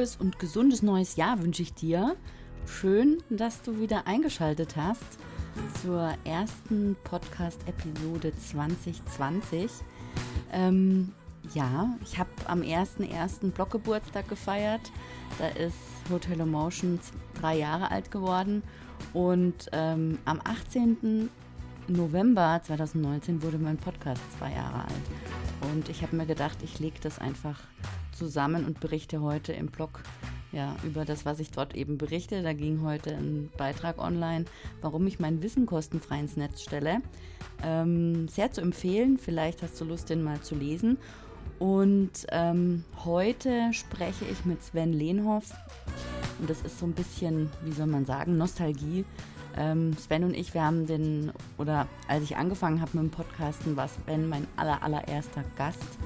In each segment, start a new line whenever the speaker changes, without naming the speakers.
frohes und gesundes neues Jahr wünsche ich dir. Schön, dass du wieder eingeschaltet hast zur ersten Podcast-Episode 2020. Ähm, ja, ich habe am 1.1. Blockgeburtstag gefeiert. Da ist Hotel Emotion drei Jahre alt geworden. Und ähm, am 18. November 2019 wurde mein Podcast zwei Jahre alt. Und ich habe mir gedacht, ich lege das einfach zusammen und berichte heute im Blog ja, über das, was ich dort eben berichte. Da ging heute ein Beitrag online, warum ich mein Wissen kostenfrei ins Netz stelle. Ähm, sehr zu empfehlen, vielleicht hast du Lust, den mal zu lesen. Und ähm, heute spreche ich mit Sven Lehnhoff. Und das ist so ein bisschen, wie soll man sagen, Nostalgie. Ähm, Sven und ich, wir haben den, oder als ich angefangen habe mit dem Podcasten, war Sven mein aller, allererster Gast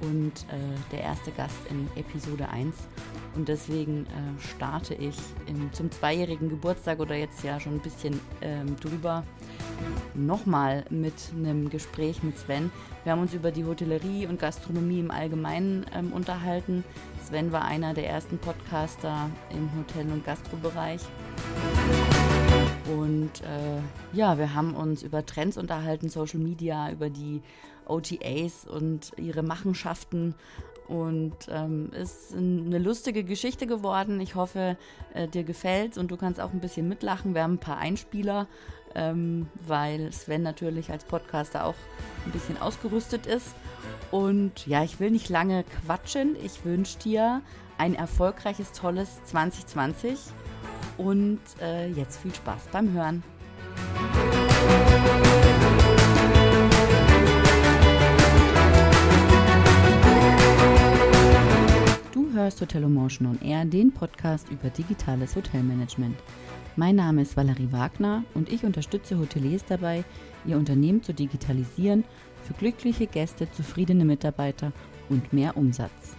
und äh, der erste Gast in Episode 1. Und deswegen äh, starte ich in, zum zweijährigen Geburtstag oder jetzt ja schon ein bisschen ähm, drüber nochmal mit einem Gespräch mit Sven. Wir haben uns über die Hotellerie und Gastronomie im Allgemeinen ähm, unterhalten. Sven war einer der ersten Podcaster im Hotel- und Gastrobereich. Und äh, ja, wir haben uns über Trends unterhalten, Social Media, über die OTAs und ihre Machenschaften. Und ähm, ist eine lustige Geschichte geworden. Ich hoffe, äh, dir gefällt's und du kannst auch ein bisschen mitlachen. Wir haben ein paar Einspieler, ähm, weil Sven natürlich als Podcaster auch ein bisschen ausgerüstet ist. Und ja, ich will nicht lange quatschen. Ich wünsche dir ein erfolgreiches, tolles 2020 und äh, jetzt viel Spaß beim Hören. Du hörst Hotel Motion on Air, den Podcast über digitales Hotelmanagement. Mein Name ist Valerie Wagner und ich unterstütze Hoteliers dabei, ihr Unternehmen zu digitalisieren für glückliche Gäste, zufriedene Mitarbeiter und mehr Umsatz.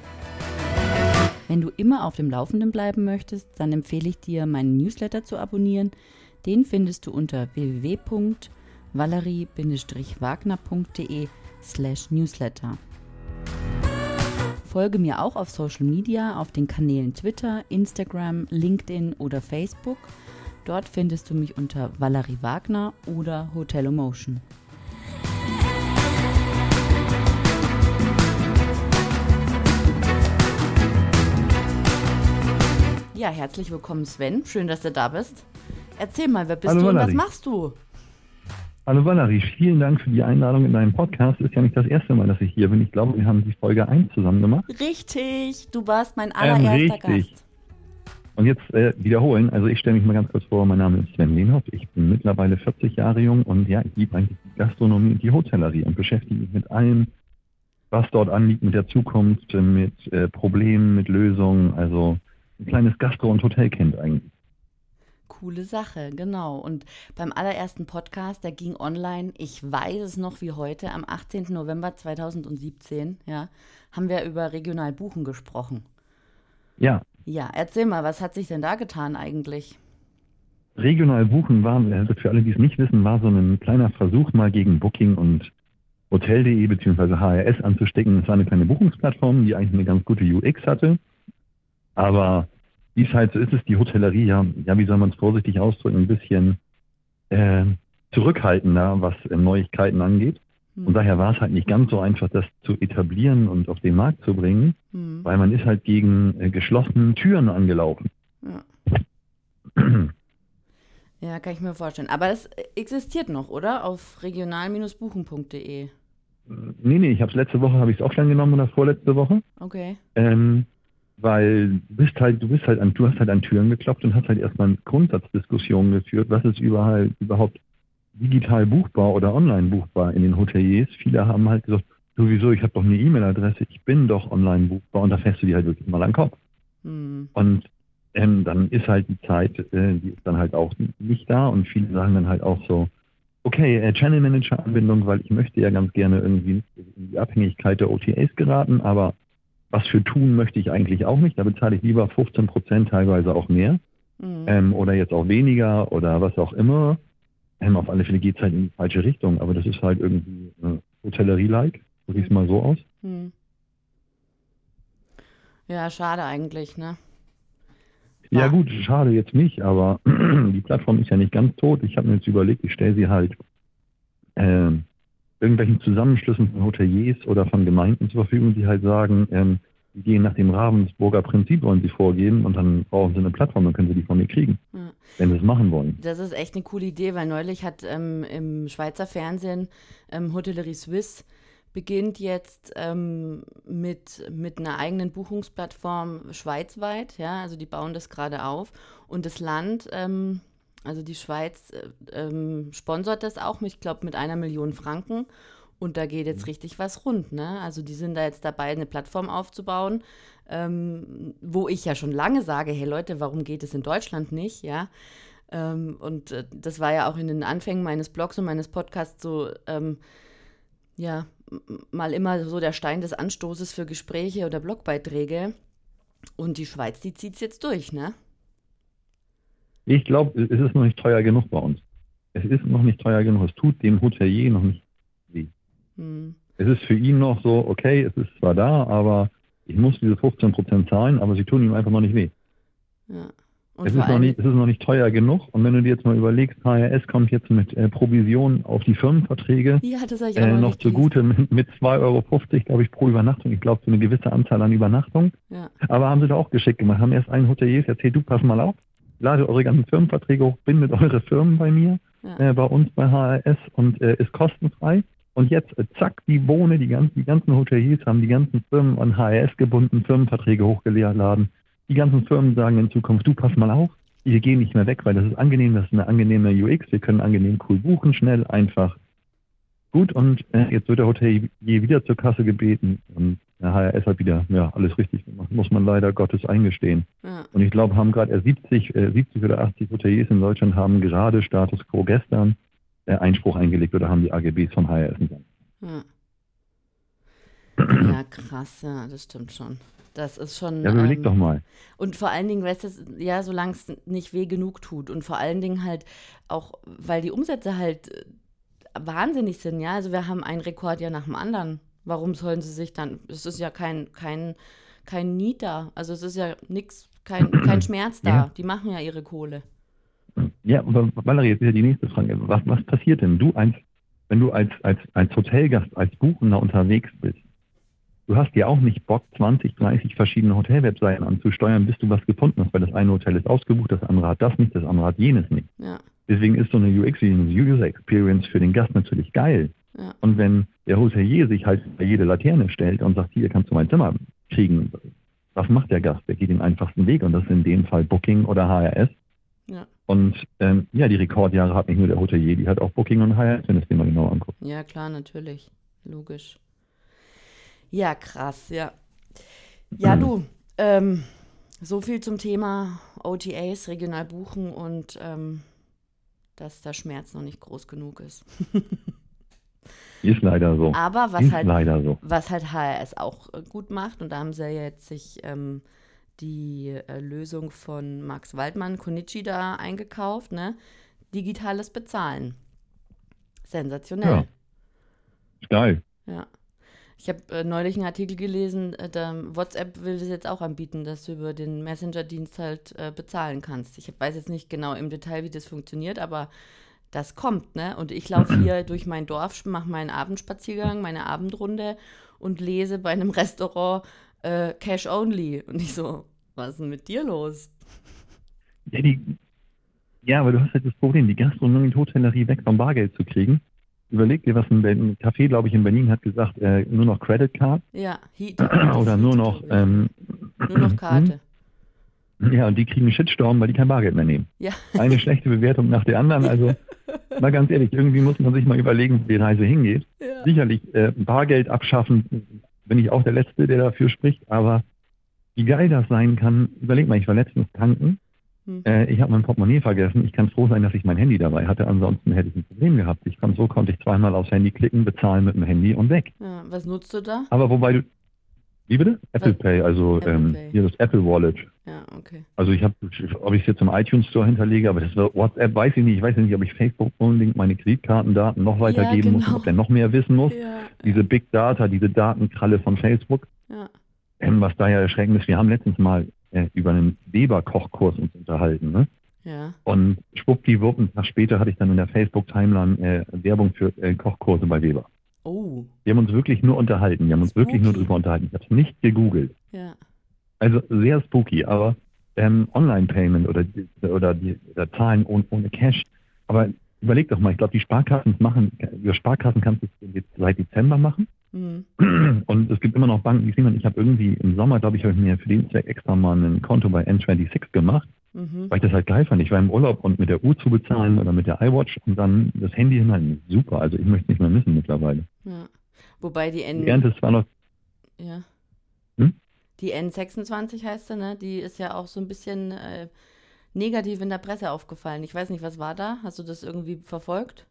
Wenn du immer auf dem Laufenden bleiben möchtest, dann empfehle ich dir, meinen Newsletter zu abonnieren. Den findest du unter www.valerie-wagner.de slash newsletter. Folge mir auch auf Social Media auf den Kanälen Twitter, Instagram, LinkedIn oder Facebook. Dort findest du mich unter Valerie Wagner oder Hotel Emotion. Ja, herzlich willkommen, Sven. Schön, dass du da bist. Erzähl mal, wer bist
Hallo,
du
Valerie.
und was machst du?
Hallo Valerie, vielen Dank für die Einladung in deinen Podcast. Ist ja nicht das erste Mal, dass ich hier bin. Ich glaube, wir haben die Folge 1 zusammen gemacht.
Richtig, du warst mein
Ähm,
allererster
richtig.
Gast.
Und jetzt äh, wiederholen. Also ich stelle mich mal ganz kurz vor. Mein Name ist Sven Lehnhoff. Ich bin mittlerweile 40 Jahre jung und ja, ich liebe eigentlich die Gastronomie und die Hotellerie und beschäftige mich mit allem, was dort anliegt, mit der Zukunft, mit äh, Problemen, mit Lösungen. Also ein kleines Gastro- und Hotelkind eigentlich.
Coole Sache, genau. Und beim allerersten Podcast, der ging online, ich weiß es noch wie heute, am 18. November 2017, ja, haben wir über regional Buchen gesprochen.
Ja,
Ja, erzähl mal, was hat sich denn da getan eigentlich?
Regional buchen war, also für alle, die es nicht wissen, war so ein kleiner Versuch mal gegen Booking und Hotel.de bzw. HRS anzustecken. Es war eine kleine Buchungsplattform, die eigentlich eine ganz gute UX hatte. Aber wie es halt so ist, ist die Hotellerie ja, ja wie soll man es vorsichtig ausdrücken, ein bisschen äh, zurückhaltender, was äh, Neuigkeiten angeht.
Hm.
Und daher war es halt nicht ganz so einfach, das zu etablieren und auf den Markt zu bringen,
Hm.
weil man ist halt gegen äh, geschlossenen Türen angelaufen.
Ja. ja, kann ich mir vorstellen. Aber das existiert noch, oder? Auf regional-buchen.de.
Nee, nee, ich habe es letzte Woche, habe ich es offline genommen oder vorletzte Woche.
Okay.
Ähm, weil du bist halt, du bist halt an, du hast halt an Türen geklopft und hast halt erstmal Grundsatzdiskussionen geführt, was ist überall überhaupt digital buchbar oder online buchbar in den Hoteliers. Viele haben halt gesagt, sowieso, ich habe doch eine E-Mail-Adresse, ich bin doch online buchbar und da fährst du dir halt wirklich mal an den Kopf.
Hm.
Und ähm, dann ist halt die Zeit, äh, die ist dann halt auch nicht da und viele sagen dann halt auch so, okay, äh, Channel Manager Anbindung, weil ich möchte ja ganz gerne irgendwie nicht in die Abhängigkeit der OTAs geraten, aber was für tun möchte ich eigentlich auch nicht. Da bezahle ich lieber 15 Prozent, teilweise auch mehr
Hm.
ähm, oder jetzt auch weniger oder was auch immer. Ähm, auf alle Fälle geht es halt in die falsche Richtung, aber das ist halt irgendwie äh, Hotellerie-like, drücke ich es mal so aus.
Hm. Ja, schade eigentlich, ne?
Ja gut, schade jetzt nicht, aber die Plattform ist ja nicht ganz tot. Ich habe mir jetzt überlegt, ich stelle sie halt äh, irgendwelchen Zusammenschlüssen von Hoteliers oder von Gemeinden zur Verfügung, die halt sagen, ähm, die gehen nach dem Ravensburger Prinzip, wollen sie vorgehen und dann brauchen sie eine Plattform, dann können sie die von mir kriegen, ja. wenn sie es machen wollen.
Das ist echt eine coole Idee, weil neulich hat ähm, im Schweizer Fernsehen ähm, Hotellerie Suisse beginnt jetzt ähm, mit, mit einer eigenen Buchungsplattform schweizweit. Ja, also die bauen das gerade auf. Und das Land, ähm, also die Schweiz, äh, ähm, sponsert das auch, ich glaube, mit einer Million Franken. Und da geht jetzt mhm. richtig was rund. Ne? Also die sind da jetzt dabei, eine Plattform aufzubauen, ähm, wo ich ja schon lange sage, hey Leute, warum geht es in Deutschland nicht? Ja. Ähm, und äh, das war ja auch in den Anfängen meines Blogs und meines Podcasts so, ähm, ja, mal immer so der Stein des Anstoßes für Gespräche oder Blogbeiträge. Und die Schweiz, die zieht es jetzt durch, ne?
Ich glaube, es ist noch nicht teuer genug bei uns. Es ist noch nicht teuer genug. Es tut dem Hotelier noch nicht weh. Hm. Es ist für ihn noch so, okay, es ist zwar da, aber ich muss diese 15% zahlen, aber sie tun ihm einfach noch nicht weh. Ja. Es ist, noch nicht, es ist noch nicht teuer genug. Und wenn du dir jetzt mal überlegst, HRS kommt jetzt mit äh, Provision auf die Firmenverträge
ja,
äh, noch zugute mit, mit 2,50 Euro, glaube ich, pro Übernachtung. Ich glaube, für eine gewisse Anzahl an Übernachtungen. Ja. Aber haben sie da auch geschickt gemacht. Haben erst einen Hotelier erzählt, du pass mal auf, lade eure ganzen Firmenverträge hoch, bindet eure Firmen bei mir, ja. äh, bei uns bei HRS und äh, ist kostenfrei. Und jetzt, äh, zack, die Bohne, die ganzen, die ganzen Hoteliers haben die ganzen Firmen an HRS gebunden, Firmenverträge hochgeladen die ganzen Firmen sagen in Zukunft, du pass mal auf, wir gehen nicht mehr weg, weil das ist angenehm, das ist eine angenehme UX, wir können angenehm cool buchen, schnell, einfach. Gut, und äh, jetzt wird der Hotelier wieder zur Kasse gebeten und der HRS hat wieder ja, alles richtig gemacht, muss man leider Gottes eingestehen. Ja. Und ich glaube, haben gerade 70, äh, 70 oder 80 Hoteliers in Deutschland haben gerade Status quo gestern äh, Einspruch eingelegt oder haben die AGBs vom HRS nicht
ja. ja, krass, ja, das stimmt schon. Das ist schon.
Ja, überleg ähm, doch mal.
Und vor allen Dingen, weißt du, ja, solange es nicht weh genug tut. Und vor allen Dingen halt auch, weil die Umsätze halt äh, wahnsinnig sind, ja. Also wir haben einen Rekord ja nach dem anderen. Warum sollen sie sich dann. Es ist ja kein, kein, kein Need da. Also es ist ja nichts, kein, kein Schmerz da. Ja. Die machen ja ihre Kohle.
Ja, aber Valerie, jetzt ist ja die nächste Frage. Was, was passiert denn? Du als, wenn du als, als, als Hotelgast, als Buchender unterwegs bist, du hast ja auch nicht Bock, 20, 30 verschiedene Hotelwebseiten anzusteuern, bis du was gefunden hast, weil das eine Hotel ist ausgebucht, das andere hat das nicht, das andere hat jenes nicht. Ja. Deswegen ist so eine UX, eine User Experience für den Gast natürlich geil. Ja. Und wenn der Hotelier sich halt bei jede Laterne stellt und sagt, hier kannst du mein Zimmer kriegen, was macht der Gast? Der geht den einfachsten Weg und das ist in dem Fall Booking oder HRS. Ja. Und ähm, ja, die Rekordjahre hat nicht nur der Hotelier, die hat auch Booking und HRS, wenn es dir mal genau anguckst.
Ja, klar, natürlich. Logisch. Ja, krass, ja. Ja, du, ähm, so viel zum Thema OTAs, regional buchen und ähm, dass der Schmerz noch nicht groß genug ist.
ist leider so.
Aber was ist halt, leider so. was halt HRS auch äh, gut macht, und da haben sie ja jetzt sich ähm, die äh, Lösung von Max Waldmann, Konichi, da eingekauft, ne? Digitales Bezahlen. Sensationell. Ja.
Geil.
Ja. Ich habe äh, neulich einen Artikel gelesen, äh, da, WhatsApp will das jetzt auch anbieten, dass du über den Messenger-Dienst halt äh, bezahlen kannst. Ich weiß jetzt nicht genau im Detail, wie das funktioniert, aber das kommt, ne? Und ich laufe hier durch mein Dorf, mache meinen Abendspaziergang, meine Abendrunde und lese bei einem Restaurant äh, Cash Only. Und ich so, was ist denn mit dir los?
Ja, die, ja, aber du hast halt das Problem, die Gastronomie und Hotellerie weg vom Bargeld zu kriegen überleg dir, was ein, ein Café, glaube ich, in Berlin hat gesagt, äh, nur noch Credit Card.
Ja, Heat.
Oder nur noch, ähm,
nur noch Karte.
Ja, und die kriegen Shitstorm, weil die kein Bargeld mehr nehmen.
Ja.
Eine schlechte Bewertung nach der anderen. Also, mal ganz ehrlich, irgendwie muss man sich mal überlegen, wo die Reise hingeht. Ja. Sicherlich, äh, Bargeld abschaffen, bin ich auch der Letzte, der dafür spricht, aber wie geil das sein kann, überleg mal, ich war letztens tanken hm. Äh, ich habe mein Portemonnaie vergessen. Ich kann froh sein, dass ich mein Handy dabei hatte. Ansonsten hätte ich ein Problem gehabt. Ich kann, so konnte ich zweimal aufs Handy klicken, bezahlen mit dem Handy und weg.
Ja, was nutzt du da?
Aber wobei du. Wie bitte? Apple was? Pay, also Apple ähm, Pay. hier das Apple Wallet.
Ja, okay.
Also ich habe, ob ich es jetzt im iTunes Store hinterlege, aber das WhatsApp, weiß ich nicht. Ich weiß nicht, ob ich Facebook unbedingt meine Kreditkartendaten noch weitergeben ja, genau. muss, ob der noch mehr wissen muss. Ja, diese Big Data, diese Datenkralle von Facebook. Ja. Ähm, was da ja erschreckend ist, wir haben letztens mal äh, über einen Weber-Kochkurs uns unterhalten. Ne?
Ja.
Und schwuppdiwupp, einen Tag später hatte ich dann in der Facebook-Timeline äh, Werbung für äh, Kochkurse bei Weber.
Oh,
Wir haben uns wirklich nur unterhalten. Wir haben uns wirklich nur
Spooky.
drüber unterhalten. Ich habe es nicht gegoogelt.
ja.
Also sehr spooky, aber ähm, Online-Payment oder, die- oder, die, oder Zahlen ohne, ohne Cash. Aber überleg doch mal, ich glaube, die Sparkassen machen, über Sparkassen kannst du es jetzt seit Dezember machen.
Hm.
Und es gibt immer noch Banken, die sehen, ich habe irgendwie im Sommer, glaube ich, habe ich mir für den Zweck extra mal ein Konto bei N26 gemacht,
Mhm.
weil ich das halt geil fand. Ich war im Urlaub und mit der Uhr zu bezahlen oder mit der iWatch und dann das Handy hinhalten. Super, also ich möchte es nicht mehr missen mittlerweile.
Ja. Wobei die N.
Die Ernte ist zwar noch,
Ja.
Hm?
Die N26 heißt sie, ne? Die ist ja auch so ein bisschen äh, negativ in der Presse aufgefallen. Ich weiß nicht, was war da? Hast du das irgendwie verfolgt?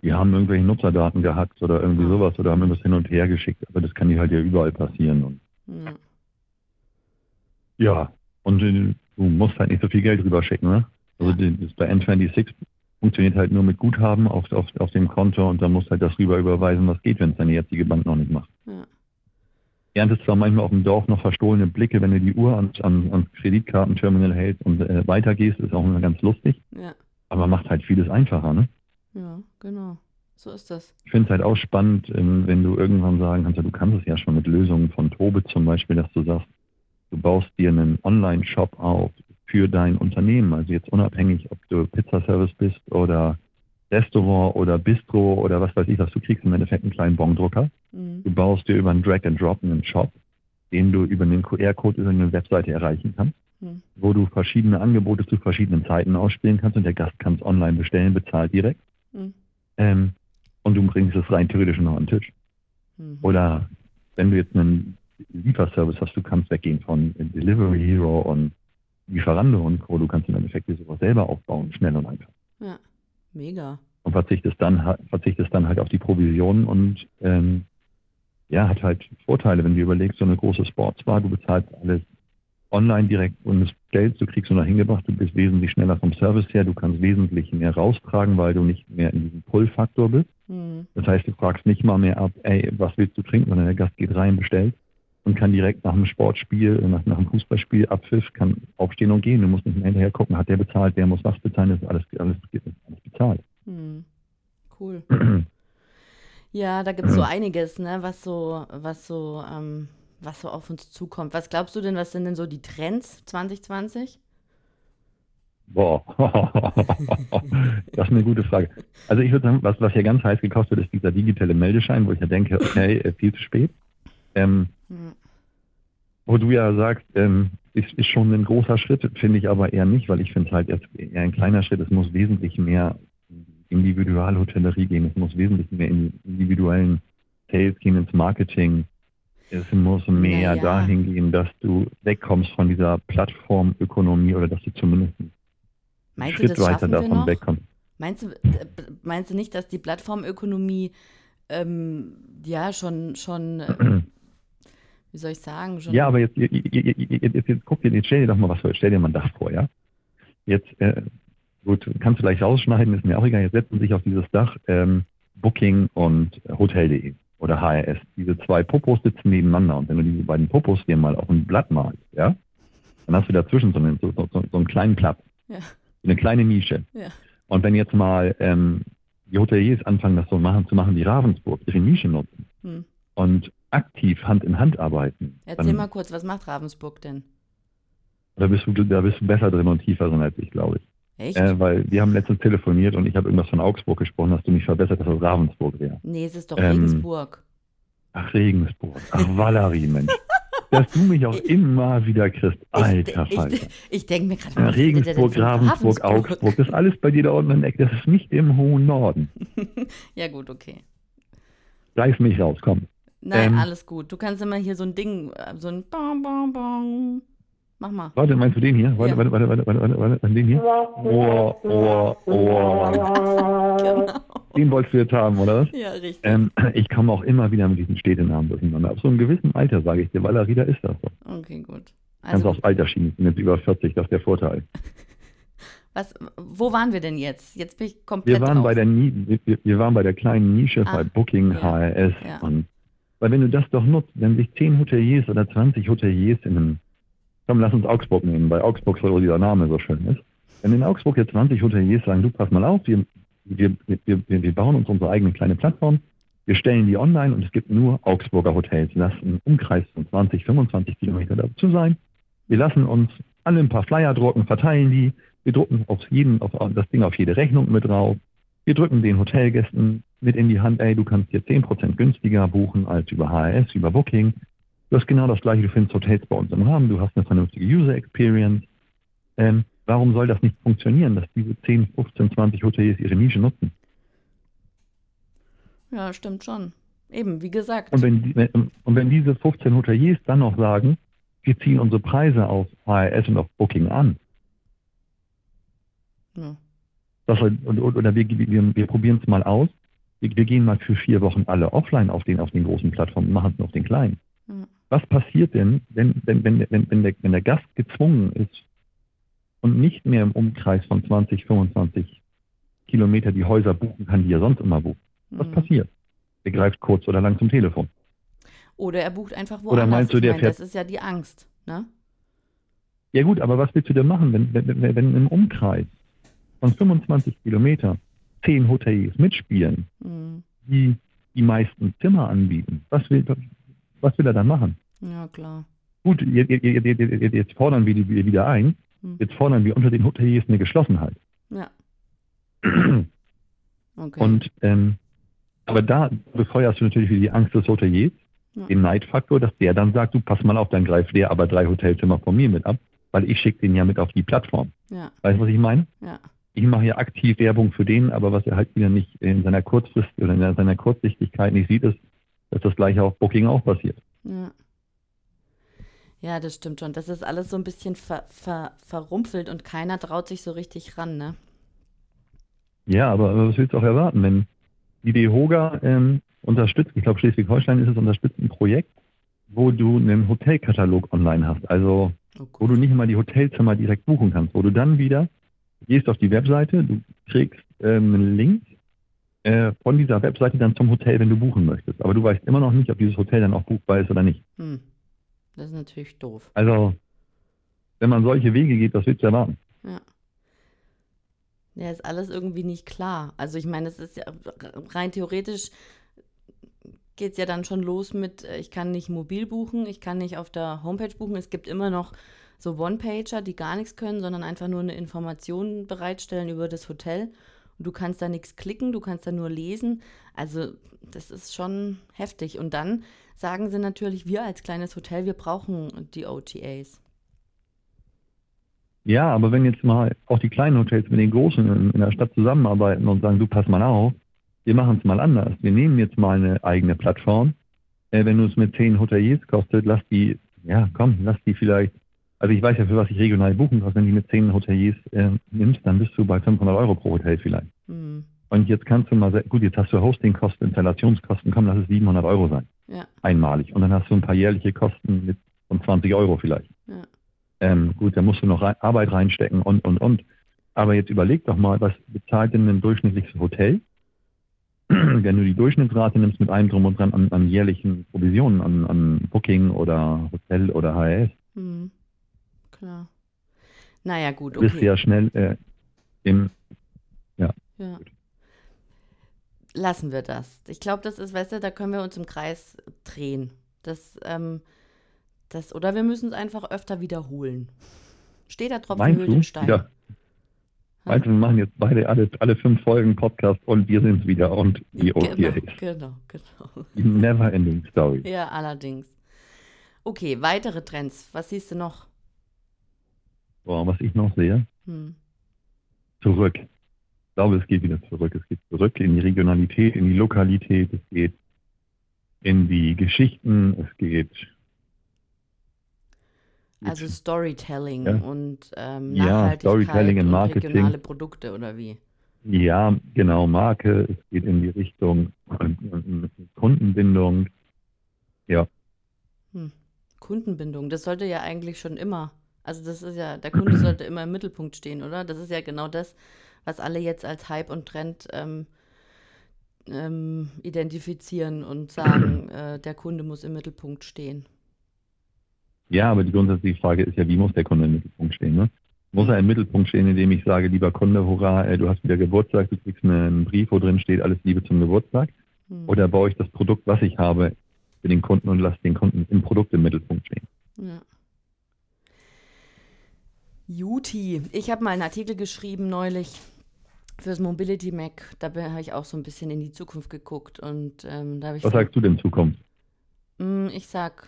die haben irgendwelche Nutzerdaten gehackt oder irgendwie
Ah.
sowas oder haben irgendwas hin und her geschickt. Aber das kann dir halt ja überall passieren. Und
Ja.
Ja, und äh, du musst halt nicht so viel Geld rüberschicken, ne? Also das bei N26 funktioniert halt nur mit Guthaben auf, auf, auf dem Konto und dann musst halt das rüber überweisen, was geht, wenn es deine jetzige Bank noch nicht macht.
Ja.
Erntest zwar manchmal auf dem Dorf noch verstohlene Blicke, wenn du die Uhr ans, ans, ans Kreditkartenterminal hältst und äh, weitergehst, ist auch immer ganz lustig,
Ja.
aber macht halt vieles einfacher, ne?
Ja, genau. So ist das.
Ich finde es halt auch spannend, ähm, wenn du irgendwann sagen kannst, du kannst es ja schon mit Lösungen von Tobe zum Beispiel, dass du sagst, du baust dir einen Online-Shop auf für dein Unternehmen. Also jetzt unabhängig, ob du Pizzaservice bist oder Restaurant oder Bistro oder was weiß ich was, du kriegst im Endeffekt einen kleinen Bondrucker.
Mhm.
Du baust dir über einen Drag-and-Drop einen Shop, den du über einen QR-Code über eine Webseite erreichen kannst,
Mhm.
wo du verschiedene Angebote zu verschiedenen Zeiten ausspielen kannst und der Gast kann es online bestellen, bezahlt direkt.
Mhm.
Ähm, und du bringst es rein theoretisch noch an den Tisch.
Mhm.
Oder wenn du jetzt einen Lieferservice hast, du kannst weggehen von Delivery Hero und Lieferando und Co. Du kannst im Endeffekt dir sowas selber aufbauen, schnell und einfach.
Ja. Mega.
Und verzichtest dann, verzichtest dann halt auf die Provisionen und ähm, ja, hat halt Vorteile, wenn du überlegst, so eine große Sportsbar, du bezahlst alles online direkt und das Geld, du kriegst nur noch hingebracht, du bist wesentlich schneller vom Service her, du kannst wesentlich mehr raustragen, weil du nicht mehr in diesem Pull-Faktor bist.
Mhm.
Das heißt, du fragst nicht mal mehr ab, ey, was willst du trinken, sondern der Gast geht rein, bestellt und kann direkt nach einem Sportspiel, nach, nach einem Fußballspiel, Abpfiff, kann aufstehen und gehen. Du musst nicht mehr hinterher gucken, hat der bezahlt, der muss was bezahlen, das ist alles, alles, alles bezahlt.
Mhm. Cool. Ja, da gibt es so einiges, ne, was so, was so, ähm, was so auf uns zukommt. Was glaubst du denn, was sind denn so die Trends 2020?
Boah, das ist eine gute Frage. Also ich würde sagen, was, was hier ganz heiß gekauft wird, ist dieser digitale Meldeschein, wo ich ja denke, okay, äh, viel zu spät. Ähm,
Mhm.
wo du ja sagst, ähm, ist, ist schon ein großer Schritt, finde ich aber eher nicht, weil ich finde es halt erst eher ein kleiner Schritt. Es muss wesentlich mehr Individualhotellerie gehen, es muss wesentlich mehr in individuellen Sales gehen, ins Marketing. Es muss mehr
Naja.
dahin gehen, dass du wegkommst von dieser Plattformökonomie oder dass du zumindest einen
Meinst du,
Schritt weiter davon wegkommst.
Meinst du, meinst du nicht, dass die Plattformökonomie ähm, ja schon, schon, äh, wie soll ich sagen, schon
Ja, aber jetzt, jetzt, jetzt, jetzt, guck dir, jetzt stell dir doch mal was vor, stell dir mal ein Dach vor, ja? Jetzt, äh, gut, kannst du gleich rausschneiden, ist mir auch egal, jetzt setzen sich auf dieses Dach ähm, Booking und Hotel.de oder HRS. Diese zwei Popos sitzen nebeneinander und wenn du diese beiden Popos dir mal auf ein Blatt malst, ja, dann hast du dazwischen so einen, so, so, so einen kleinen Platz,
Ja.
eine kleine Nische.
Ja.
Und wenn jetzt mal ähm, die Hoteliers anfangen, das so machen, zu machen wie Ravensburg, ihre Nische nutzen
Hm.
und aktiv Hand in Hand arbeiten,
Erzähl
dann-
mal kurz, was macht Ravensburg denn?
Da bist du, da bist du besser drin und tiefer drin als ich, glaube ich.
Echt?
Äh, weil wir haben letztens telefoniert und ich habe irgendwas von Augsburg gesprochen, hast du mich verbessert, dass es Ravensburg wäre.
nee, es ist doch
ähm,
Regensburg.
Ach, Regensburg. Ach, Valerie, Mensch. Dass du mich auch immer wieder kriegst. Alter
ich,
Falter.
ich, ich denke mir gerade,
Regensburg,
von
Ravensburg, Augsburg, das ist alles bei dir da unten in der Ecke. Das ist nicht im hohen Norden.
Ja, gut, okay.
Reiß mich raus, komm.
Nein,
Ähm,
alles gut. Du kannst immer hier so ein Ding, äh, so ein Bong, Bong, Bong. Mach mal.
Warte, meinst du den hier? Warte,
Ja.
warte, warte, warte, warte, warte, warte, den hier? Ohr, Ohr, Ohr.
Genau.
Den wolltest du jetzt haben, oder was?
Ja, richtig.
Ähm, ich komme auch immer wieder mit diesen Städtenamen durcheinander. Ab so einem gewissen Alter, sage ich dir, Valerie, da ist das so.
Okay, gut.
Kannst
Also,
aufs Alter schieben. Bin jetzt über 40, das ist der Vorteil.
was, wo waren wir denn jetzt? Jetzt bin ich komplett
Wir waren,
raus.
bei der, wir, wir waren bei der kleinen Nische
Ah,
bei Booking,
ja,
HRS.
ja.
Und, weil wenn du das doch nutzt, wenn sich 10 Hoteliers oder 20 Hoteliers in einem komm, lass uns Augsburg nehmen, weil Augsburg so dieser Name so schön ist. Wenn in Augsburg jetzt 20 Hoteliers sagen, du pass mal auf, wir, wir, wir, wir bauen uns unsere eigene kleine Plattform, wir stellen die online und es gibt nur Augsburger Hotels. Lass einen Umkreis von 20, 25 Kilometer dazu sein. Wir lassen uns alle ein paar Flyer drucken, verteilen die. Wir drucken auf jeden, auf das Ding auf jede Rechnung mit drauf. Wir drücken den Hotelgästen mit in die Hand, ey, du kannst hier 10% günstiger buchen als über HRS, über Booking. Du hast genau das gleiche, du findest Hotels bei uns im Rahmen, du hast eine vernünftige User Experience. Ähm, warum soll das nicht funktionieren, dass diese 10, 15, 20 Hotels ihre Nische nutzen?
Ja, stimmt schon. Eben, wie gesagt.
Und wenn, wenn, und wenn diese 15 Hoteliers dann noch sagen, wir ziehen unsere Preise auf HRS und auf Booking an. Ja. Das, oder wir, wir, wir probieren es mal aus. Wir, wir, gehen mal für vier Wochen alle offline auf den, auf den großen Plattformen, machen es nur auf den kleinen. Ja. Was passiert denn, wenn, wenn, wenn, wenn, wenn, der, wenn der Gast gezwungen ist und nicht mehr im Umkreis von 20, 25 Kilometer die Häuser buchen kann, die er sonst immer bucht? Was mhm. passiert? Er greift kurz oder lang zum Telefon.
Oder er bucht einfach woanders. Oder meinst du, der meine, fährt... Das ist ja die Angst, ne?
Ja gut, aber was willst du denn machen, wenn, wenn, wenn im Umkreis von 25 Kilometer zehn Hotels mitspielen, mhm. die die meisten Zimmer anbieten? Was will, was will er dann machen?
Ja, klar.
Gut, jetzt, jetzt fordern wir die wieder ein. Mhm. Jetzt fordern wir unter den Hoteliers eine Geschlossenheit.
Ja.
okay. Und ähm, aber da befeuerst du natürlich wieder die Angst des Hoteliers, ja. den Neidfaktor, dass der dann sagt, du pass mal auf, dann greift der aber drei Hotelzimmer von mir mit ab, weil ich schicke den ja mit auf die Plattform. Ja. Weißt du, was ich meine?
Ja.
Ich mache ja aktiv Werbung für den, aber was er halt wieder nicht in seiner Kurzfrist oder in seiner Kurzsichtigkeit nicht sieht, ist, dass das gleiche auf Booking auch passiert.
Ja. Ja, das stimmt schon. Das ist alles so ein bisschen ver, ver, verrumpelt und keiner traut sich so richtig ran, ne?
Ja, aber, aber was willst du auch erwarten, wenn die DEHOGA ähm, unterstützt, ich glaube Schleswig-Holstein ist es, unterstützt ein Projekt, wo du einen Hotelkatalog online hast. Also oh wo du nicht mal die Hotelzimmer direkt buchen kannst, wo du dann wieder gehst auf die Webseite, du kriegst ähm, einen Link äh, von dieser Webseite dann zum Hotel, wenn du buchen möchtest. Aber du weißt immer noch nicht, ob dieses Hotel dann auch buchbar ist oder nicht. Hm.
Das ist natürlich doof.
Also, wenn man solche Wege geht, was willst du erwarten?
Ja. Ja, ist alles irgendwie nicht klar. Also ich meine, es ist ja rein theoretisch geht es ja dann schon los mit, äh, ich kann nicht mobil buchen, ich kann nicht auf der Homepage buchen. Es gibt immer noch so One-Pager, die gar nichts können, sondern einfach nur eine Information bereitstellen über das Hotel. Und du kannst da nichts klicken, du kannst da nur lesen. Also das ist schon heftig. Und dann sagen sie natürlich, wir als kleines Hotel, wir brauchen die OTAs.
Ja, aber wenn jetzt mal auch die kleinen Hotels mit den großen in, in der Stadt zusammenarbeiten und sagen, du pass mal auf, wir machen es mal anders. Wir nehmen jetzt mal eine eigene Plattform. Äh, wenn du es mit zehn Hoteliers kostet, lass die, ja komm, lass die vielleicht, also ich weiß ja, für was ich regional buchen kann, wenn du die mit zehn Hoteliers äh, nimmst, dann bist du bei 500 Euro pro Hotel vielleicht. Mhm. Und jetzt kannst du mal, gut, jetzt hast du Hostingkosten, Installationskosten, komm, lass es 700 Euro sein.
Ja.
Einmalig. Und dann hast du ein paar jährliche Kosten mit von 20 Euro vielleicht. Ja. Ähm, gut, da musst du noch Arbeit reinstecken und, und, und. Aber jetzt überleg doch mal, was bezahlt denn ein durchschnittliches Hotel? Wenn du die Durchschnittsrate nimmst mit allem drum und dran an, an jährlichen Provisionen, an, an Booking oder Hotel oder HRS.
Hm. Klar. Naja, gut, okay.
Bist ja schnell äh, im, ja.
ja. Lassen wir das. Ich glaube, das ist, weißt du, da können wir uns im Kreis drehen. Das, ähm, das, oder wir müssen es einfach öfter wiederholen. Steht da drauf,
Meinst den Stein. Ja. Meinst du, wir machen jetzt beide alle, alle fünf Folgen Podcast und wir sind wieder und die
genau, genau, genau.
Never ending story.
Ja, allerdings. Okay, weitere Trends. Was siehst du noch?
Boah, was ich noch sehe? Hm. Zurück. Ich glaube, es geht wieder zurück. Es geht zurück in die Regionalität, in die Lokalität. Es geht in die Geschichten. Es geht
also Storytelling ja. und ähm, Nachhaltigkeit ja, Storytelling und Marketing. regionale Produkte oder wie?
Ja, genau, Marke, es geht in die Richtung Kundenbindung. Ja.
Hm. Kundenbindung, das sollte ja eigentlich schon immer, also das ist ja, der Kunde sollte immer im Mittelpunkt stehen, oder? Das ist ja genau das, was alle jetzt als Hype und Trend ähm, ähm, identifizieren und sagen, äh, der Kunde muss im Mittelpunkt stehen.
Ja, aber die grundsätzliche Frage ist ja, wie muss der Kunde im Mittelpunkt stehen? Ne? Muss er im Mittelpunkt stehen, indem ich sage, lieber Kunde, hurra, äh, du hast wieder Geburtstag, du kriegst einen Brief, wo drin steht, alles Liebe zum Geburtstag? Hm. Oder baue ich das Produkt, was ich habe, für den Kunden und lasse den Kunden im Produkt im Mittelpunkt stehen? Ja.
Juti, ich habe mal einen Artikel geschrieben neulich fürs Mobility Mac. Da habe ich auch so ein bisschen in die Zukunft geguckt und ähm, da habe ich.
Was sagst du denn Zukunft?
Hm, ich sag,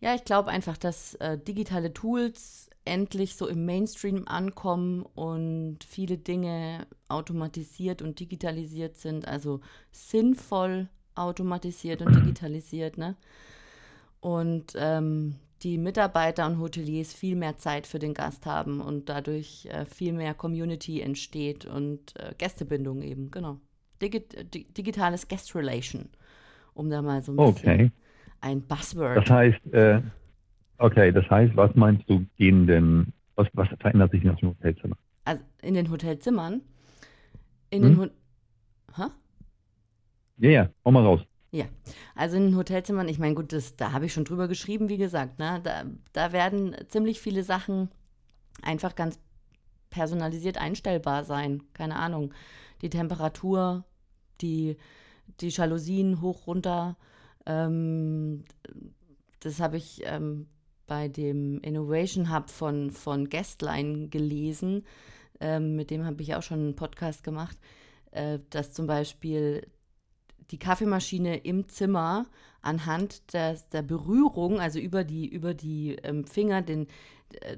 ja, ich glaube einfach, dass äh, digitale Tools endlich so im Mainstream ankommen und viele Dinge automatisiert und digitalisiert sind, also sinnvoll automatisiert und digitalisiert, ne? Und ähm, die Mitarbeiter und Hoteliers viel mehr Zeit für den Gast haben und dadurch äh, viel mehr Community entsteht und äh, Gästebindung eben, genau. Digi digitales Guest Relation, um da mal so ein
okay. bisschen
ein Buzzword.
Das heißt, äh, Okay, das heißt, was meinst du, gehen denn, was, was verändert sich in den Hotelzimmern?
Also in den Hotelzimmern? In hm? den Ho?
Ja, ja, hau mal raus.
Ja, also in Hotelzimmern, ich meine, gut, das, da habe ich schon drüber geschrieben, wie gesagt, ne? da, da werden ziemlich viele Sachen einfach ganz personalisiert einstellbar sein. Keine Ahnung. Die Temperatur, die, die Jalousien hoch, runter. Ähm, das habe ich ähm, bei dem Innovation Hub von, von Guestline gelesen. Ähm, mit dem habe ich auch schon einen Podcast gemacht, äh, dass zum Beispiel die Kaffeemaschine im Zimmer anhand des, der Berührung, also über die, über die ähm, Finger, den äh,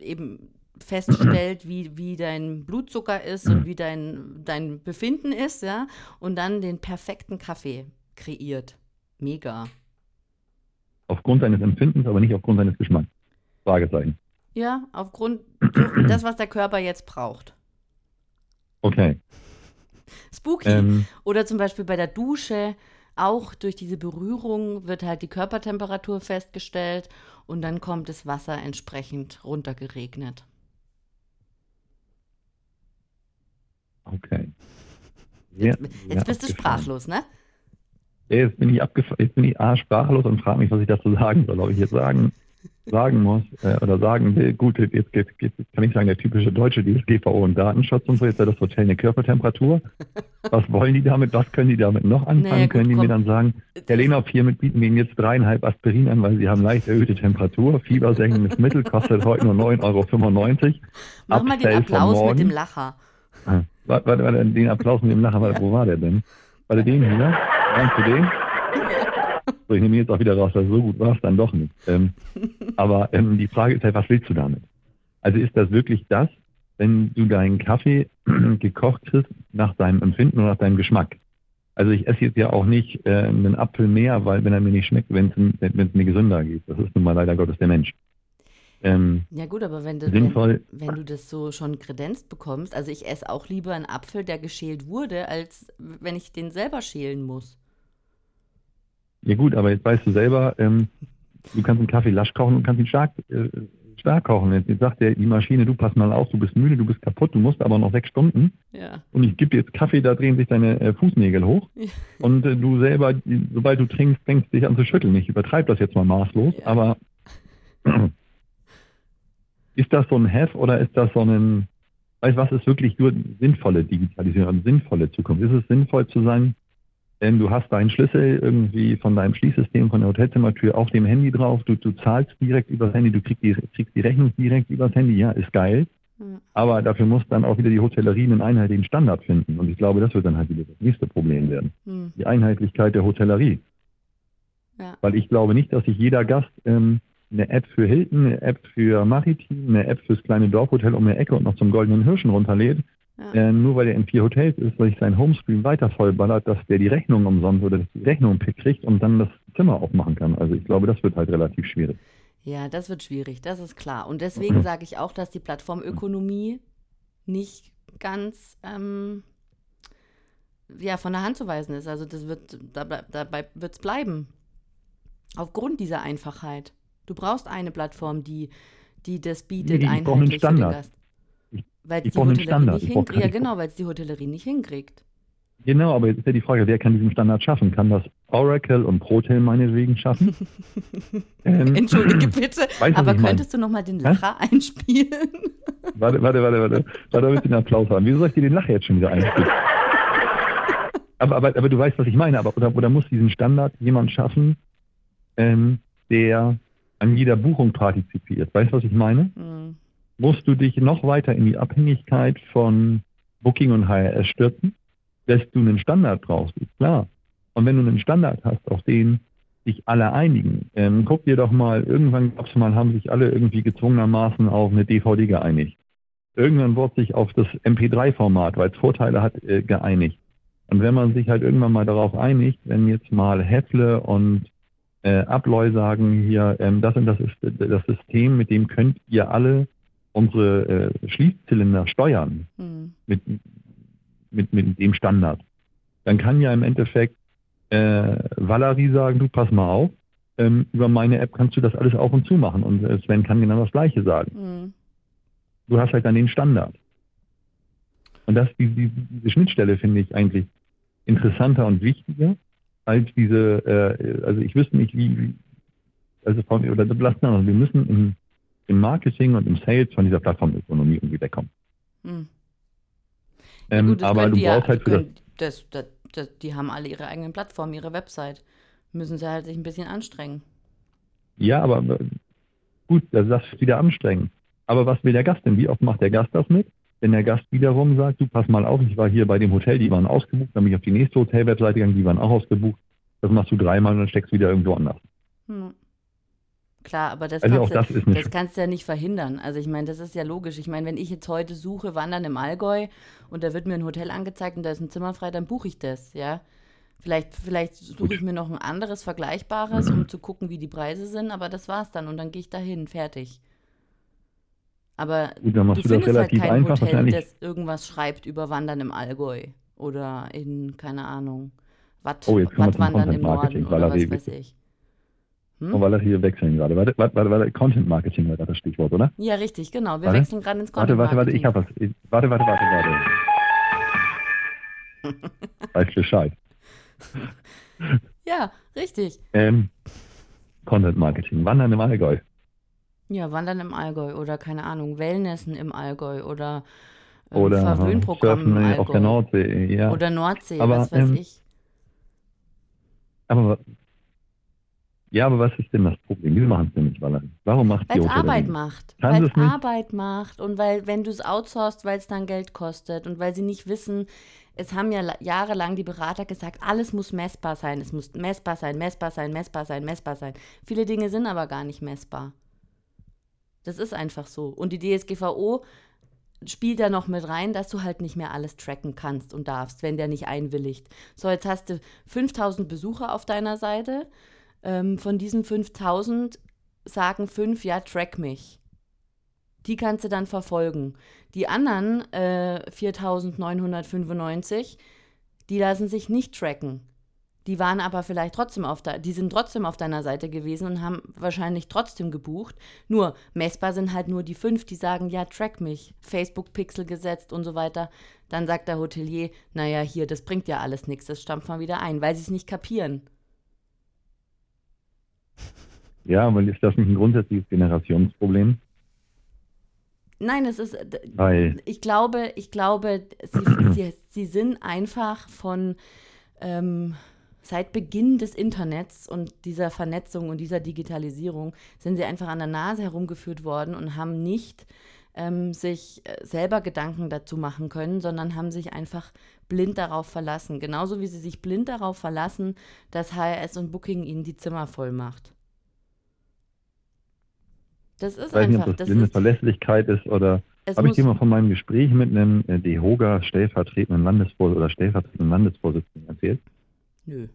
eben feststellt, wie, wie dein Blutzucker ist und wie dein, dein Befinden ist, ja, und dann den perfekten Kaffee kreiert. Mega
aufgrund seines Empfindens, aber nicht aufgrund seines Geschmacks. Fragezeichen.
Ja, aufgrund das, was der Körper jetzt braucht.
Okay.
Spooky. Ähm, Oder zum Beispiel bei der Dusche, auch durch diese Berührung wird halt die Körpertemperatur festgestellt und dann kommt das Wasser entsprechend runtergeregnet.
Okay.
Sehr, jetzt, jetzt bist du sprachlos, ne?
Jetzt bin ich abgef jetzt bin ich A, sprachlos und frage mich, was ich dazu sagen soll. Ob ich jetzt sagen, sagen muss äh, oder sagen will, gut, jetzt, jetzt, jetzt, kann ich sagen, der typische Deutsche, DSGVO und Datenschutz und so, jetzt hat das Hotel eine Körpertemperatur. Was wollen die damit? Was können die damit noch anfangen? Naja, gut, können die komm. mir dann sagen, Herr Lehnhoff, hiermit bieten wir Ihnen jetzt dreieinhalb Aspirin an, weil Sie haben leicht erhöhte Temperatur. Fiebersenkendes Mittel kostet heute nur 9,95 Euro.
Mach mal den Applaus mit dem Lacher.
Ah, warte, warte, warte, den Applaus mit dem Lacher, warte, wo war der denn? War der den hier? Meinst du den? So, ich nehme jetzt auch wieder raus, dass so gut war es dann doch nicht. Ähm, aber ähm, die Frage ist halt, was willst du damit? Also ist das wirklich das, wenn du deinen Kaffee gekocht hast nach deinem Empfinden oder nach deinem Geschmack? Also ich esse jetzt ja auch nicht äh, einen Apfel mehr, weil wenn er mir nicht schmeckt, wenn es mir gesünder geht. Das ist nun mal leider Gottes der Mensch.
Ähm, ja gut, aber wenn du, wenn, wenn, du das so schon kredenzt bekommst, also ich esse auch lieber einen Apfel, der geschält wurde, als wenn ich den selber schälen muss.
Ja gut, aber jetzt weißt du selber, ähm, du kannst einen Kaffee lasch kochen und kannst ihn stark, äh, stark kochen. Jetzt, jetzt sagt der, die Maschine, du pass mal auf, du bist müde, du bist kaputt, du musst aber noch sechs Stunden.
Ja.
Und ich gebe dir jetzt Kaffee, da drehen sich deine äh, Fußnägel hoch. Und äh, du selber, sobald du trinkst, fängst dich an zu schütteln. Ich übertreibe das jetzt mal maßlos, ja. aber ist das so ein Have oder ist das so ein, weißt was ist wirklich nur sinnvolle Digitalisierung, sinnvolle Zukunft? Ist es sinnvoll zu sagen, denn du hast deinen Schlüssel irgendwie von deinem Schließsystem, von der Hotelzimmertür auf dem Handy drauf, du, du zahlst direkt übers Handy, du kriegst die, kriegst die Rechnung direkt übers Handy, ja, ist geil. Mhm. Aber dafür muss dann auch wieder die Hotellerie einen einheitlichen Standard finden. Und ich glaube, das wird dann halt wieder das nächste Problem werden. Mhm. Die Einheitlichkeit der Hotellerie. Ja. Weil ich glaube nicht, dass sich jeder Gast ähm, eine App für Hilton, eine App für Maritim, eine App fürs kleine Dorfhotel um die Ecke und noch zum Goldenen Hirschen runterlädt, ja. Äh, nur weil er in vier Hotels ist, weil ich sein Homescreen weiter vollballert, dass der die Rechnung umsonst oder die Rechnung kriegt und dann das Zimmer aufmachen kann. Also ich glaube, das wird halt relativ schwierig.
Ja, das wird schwierig, das ist klar. Und deswegen sage ich auch, dass die Plattformökonomie nicht ganz ähm, ja, von der Hand zu weisen ist. Also das wird, dabei, dabei wird es bleiben. Aufgrund dieser Einfachheit. Du brauchst eine Plattform, die, die das bietet, nee, einheitlich für den Gast. Weil es die Hotellerie nicht hinkriegt. Ja, genau, weil es die Hotellerie nicht hinkriegt.
Genau, aber jetzt ist ja die Frage, wer kann diesen Standard schaffen? Kann das Oracle und Protel meinetwegen schaffen?
ähm, Entschuldige bitte, aber könntest mein? du nochmal den Lacher Hä? einspielen?
warte, warte, warte, warte. Warte, damit den Applaus haben. Wieso soll ich dir den Lacher jetzt schon wieder einspielen? aber, aber, aber du weißt, was ich meine. Aber, oder, oder muss diesen Standard jemand schaffen, ähm, der an jeder Buchung partizipiert? Weißt du, was ich meine? Mhm. Musst du dich noch weiter in die Abhängigkeit von Booking und HRS stürzen? dass du einen Standard brauchst, ist klar. Und wenn du einen Standard hast, auf den sich alle einigen, ähm, guck dir doch mal, irgendwann gab es mal, haben sich alle irgendwie gezwungenermaßen auf eine DVD geeinigt. Irgendwann wurde sich auf das MP3-Format, weil es Vorteile hat, äh, geeinigt. Und wenn man sich halt irgendwann mal darauf einigt, wenn jetzt mal Heffle und äh, Abloy sagen hier, ähm, das und das ist das System, mit dem könnt ihr alle unsere äh, Schließzylinder steuern. Hm. Mit, mit, mit dem Standard. Dann kann ja im Endeffekt äh, Valerie sagen, du pass mal auf, ähm, über meine App kannst du das alles auf und zu machen. Und äh, Sven kann genau das Gleiche sagen. Mhm. Du hast halt dann den Standard. Und das, die, die, diese Schnittstelle finde ich eigentlich interessanter und wichtiger als diese, äh, also ich wüsste nicht, wie, wie also von, oder lassen wir müssen im, im Marketing und im Sales von dieser Plattformökonomie irgendwie wegkommen. Mhm.
Ähm, gut, aber du brauchst ja, halt für das, das, das, Die haben alle ihre eigenen Plattformen, ihre Website. Müssen sie halt sich ein bisschen anstrengen.
Ja, aber gut, das ist wieder anstrengend. Aber was will der Gast denn? Wie oft macht der Gast das mit? Wenn der Gast wiederum sagt, du pass mal auf, ich war hier bei dem Hotel, die waren ausgebucht, dann bin ich auf die nächste Hotel-Webseite gegangen, die waren auch ausgebucht. Das machst du dreimal und dann steckst du wieder irgendwo anders. Hm.
Klar, aber das, also kannst, du, das, das kannst du ja nicht verhindern. Also ich meine, das ist ja logisch. Ich meine, wenn ich jetzt heute suche, Wandern im Allgäu und da wird mir ein Hotel angezeigt und da ist ein Zimmer frei, dann buche ich das, ja. Vielleicht, vielleicht suche ich mir noch ein anderes Vergleichbares, um zu gucken, wie die Preise sind, aber das war's dann und dann gehe ich dahin, fertig. Aber Gut, du, du findest halt kein einfach, Hotel, das irgendwas schreibt über Wandern im Allgäu oder in, keine Ahnung, Watt, oh, Wattwandern im Norden oder was weiß ich.
Hm? Oh, weil das hier wechseln gerade. Warte, warte, warte, warte. Content Marketing war das Stichwort, oder?
Ja, richtig, genau. Wir
warte.
wechseln gerade ins Content
Marketing. Warte, warte, warte, ich habe was. Warte, warte, warte, warte. Weiß Bescheid.
ja, richtig.
Ähm, Content Marketing. Wandern im Allgäu.
Ja, Wandern im Allgäu oder keine Ahnung, Wellnessen im Allgäu oder
ähm, oder
Verwöhnprogramm im Allgäu.
auf der Nordsee, ja.
Oder Nordsee, aber, was weiß ähm, ich.
Aber ja, aber was ist denn das Problem? Wieso machen es denn nicht, Valerie? Warum macht
Weil es Arbeit macht. Weil es Arbeit macht und weil, wenn du es outsourcest, weil es dann Geld kostet und weil sie nicht wissen, es haben ja jahrelang die Berater gesagt, alles muss messbar sein, es muss messbar sein, messbar sein, messbar sein, messbar sein. Viele Dinge sind aber gar nicht messbar. Das ist einfach so. Und die DSGVO spielt da noch mit rein, dass du halt nicht mehr alles tracken kannst und darfst, wenn der nicht einwilligt. So, jetzt hast du 5000 Besucher auf deiner Seite ähm, von diesen 5000 sagen fünf, ja, track mich. Die kannst du dann verfolgen. Die anderen äh, 4995, die lassen sich nicht tracken. Die waren aber vielleicht trotzdem auf der, die sind trotzdem auf deiner Seite gewesen und haben wahrscheinlich trotzdem gebucht. Nur messbar sind halt nur die fünf, die sagen, ja, track mich, Facebook-Pixel gesetzt und so weiter. Dann sagt der Hotelier, naja, hier, das bringt ja alles nichts, das stampft mal wieder ein, weil sie es nicht kapieren.
Ja, aber ist das nicht ein grundsätzliches Generationsproblem?
Nein, es ist, Weil. ich glaube, ich glaube, sie, sie, sie sind einfach von, ähm, seit Beginn des Internets und dieser Vernetzung und dieser Digitalisierung sind sie einfach an der Nase herumgeführt worden und haben nicht ähm, sich äh, selber Gedanken dazu machen können, sondern haben sich einfach blind darauf verlassen. Genauso wie sie sich blind darauf verlassen, dass HRS und Booking ihnen die Zimmer voll macht.
Das ist einfach. Nicht, ob das, das blinde Verlässlichkeit ist oder. Habe ich dir mal von meinem Gespräch mit einem äh, DEHOGA stellvertretenden Landesvors oder stellvertretenden Landesvorsitzenden erzählt? Nö.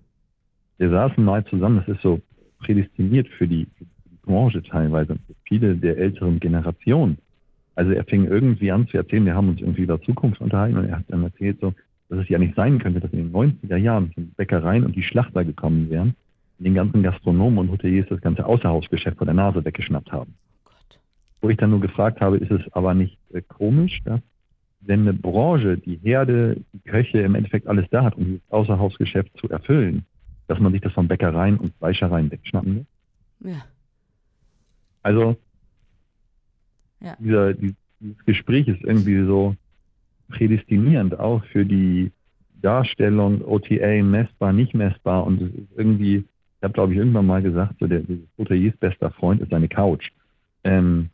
Wir saßen mal zusammen, das ist so prädestiniert für die, für die Branche teilweise für viele der älteren Generationen. Also er fing irgendwie an zu erzählen, wir haben uns irgendwie über Zukunft unterhalten und er hat dann erzählt so, dass es ja nicht sein könnte, dass in den 90er Jahren die Bäckereien und die Schlachter gekommen wären, den ganzen Gastronomen und Hoteliers das ganze Außerhausgeschäft vor der Nase weggeschnappt haben. Wo ich dann nur gefragt habe, ist es aber nicht äh, komisch, dass wenn eine Branche, die Herde, die Köche im Endeffekt alles da hat, um dieses Außerhausgeschäft zu erfüllen, dass man sich das von Bäckereien und Fleischereien wegschnappen will?
Ja.
Also,
Ja.
dieser, die- dieses Gespräch ist irgendwie so prädestinierend auch für die Darstellung OTA messbar, nicht messbar und es ist irgendwie, ich habe glaube ich irgendwann mal gesagt, so der, der Hoteliers bester Freund ist seine Couch. Ähm,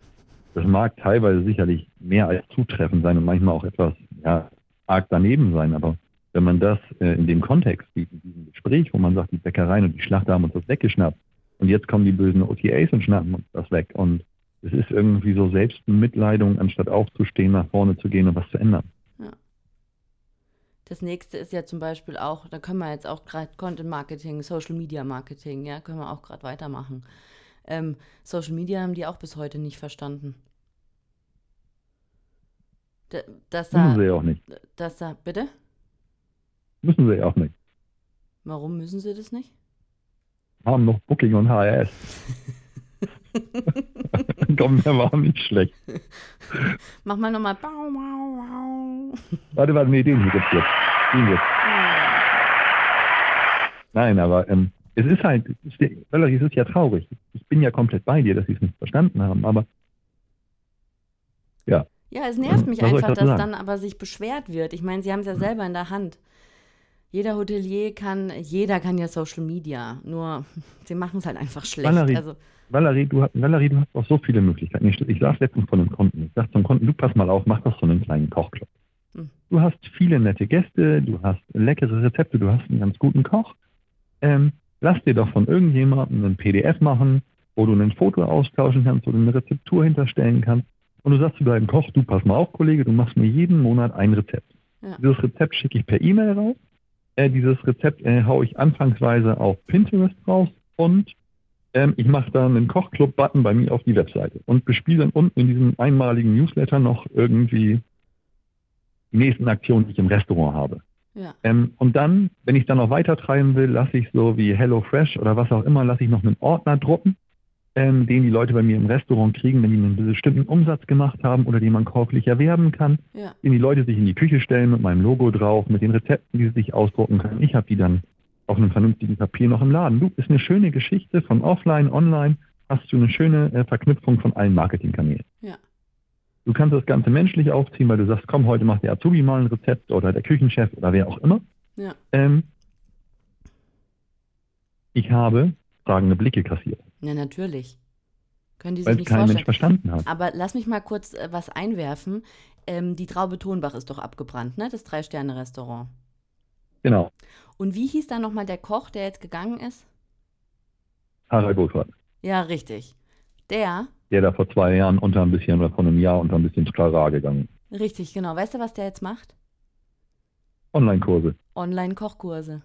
das mag teilweise sicherlich mehr als zutreffend sein und manchmal auch etwas ja, arg daneben sein, aber wenn man das äh, in dem Kontext sieht, in diesem Gespräch, wo man sagt, die Bäckereien und die Schlachter haben uns das weggeschnappt und jetzt kommen die bösen OTAs und schnappen uns das weg und es ist irgendwie so Selbstmitleidung, anstatt aufzustehen, nach vorne zu gehen und was zu ändern.
Das nächste ist ja zum Beispiel auch, da können wir jetzt auch gerade Content Marketing, Social Media Marketing, ja, können wir auch gerade weitermachen. Ähm, Social Media haben die auch bis heute nicht verstanden. Da, dass
Müssen
da,
sie ja auch nicht.
dass da, bitte?
Müssen sie ja auch nicht.
Warum müssen sie das nicht?
Haben noch Booking und HRS. Komm, der war nicht schlecht.
Mach mal nochmal.
Warte, warte, nee, den hier gibt's jetzt. Den jetzt. Nein, aber ähm, es ist halt, es ist, Valerie, es ist ja traurig. Ich bin ja komplett bei dir, dass sie es nicht verstanden haben, aber
Ja, es nervt mich
Was
einfach, dass
sagen?
dann aber sich beschwert wird. Ich meine, sie haben es ja selber in der Hand. Jeder Hotelier kann, jeder kann ja Social Media, nur sie machen es halt einfach schlecht.
Valerie,
Also,
Valerie, du, hast- Valerie, du hast auch so viele Möglichkeiten. Ich, ich saß letztens von einem Kunden. Ich sagte zum Kunden, du pass mal auf, mach doch so einen kleinen Kochclub.
Hm.
Du hast viele nette Gäste, du hast leckere Rezepte, du hast einen ganz guten Koch. Ähm, lass dir doch von irgendjemandem ein PDF machen, wo du ein Foto austauschen kannst, wo du eine Rezeptur hinterstellen kannst. Und du sagst zu deinem Koch, du pass mal auf, Kollege, du machst mir jeden Monat ein Rezept.
Ja.
Dieses Rezept schicke ich per E-Mail raus. Äh, dieses Rezept äh, haue ich anfangsweise auf Pinterest raus und ähm, ich mache da einen Kochclub-Button bei mir auf die Webseite und bespiele dann unten in diesem einmaligen Newsletter noch irgendwie die nächsten Aktionen, die ich im Restaurant habe.
ja,
Ähm, und dann, wenn ich dann noch weiter treiben will, lasse ich so wie HelloFresh oder was auch immer, lasse ich noch einen Ordner drucken, ähm, den die Leute bei mir im Restaurant kriegen, wenn die einen bestimmten Umsatz gemacht haben oder den man käuflich erwerben kann,
ja,
den die Leute sich in die Küche stellen mit meinem Logo drauf, mit den Rezepten, die sie sich ausdrucken können. Ich habe die dann auf einem vernünftigen Papier noch im Laden. Du, ist eine schöne Geschichte von offline, online, hast du eine schöne äh, Verknüpfung von allen Marketingkanälen.
ja,
Du kannst das Ganze menschlich aufziehen, weil du sagst, komm, heute macht der Azubi mal ein Rezept oder der Küchenchef oder wer auch immer.
ja.
Ähm, ich habe fragende Blicke kassiert,
Ja, natürlich. Können die sich
weil
nicht
kein Mensch
vorstellen.
verstanden hat.
Aber lass mich mal kurz äh, was einwerfen. Ähm, die Traube Tonbach ist doch abgebrannt, ne? Das Drei-Sterne-Restaurant.
Genau,
Und wie hieß da nochmal der Koch, der jetzt gegangen ist?
Harald Burkhardt,
Ja, richtig. Der,
der da vor zwei Jahren unter ein bisschen oder vor einem Jahr unter ein bisschen Sklara gegangen ist.
richtig, genau. Weißt du, was der jetzt macht?
Online-Kurse.
Online-Kochkurse.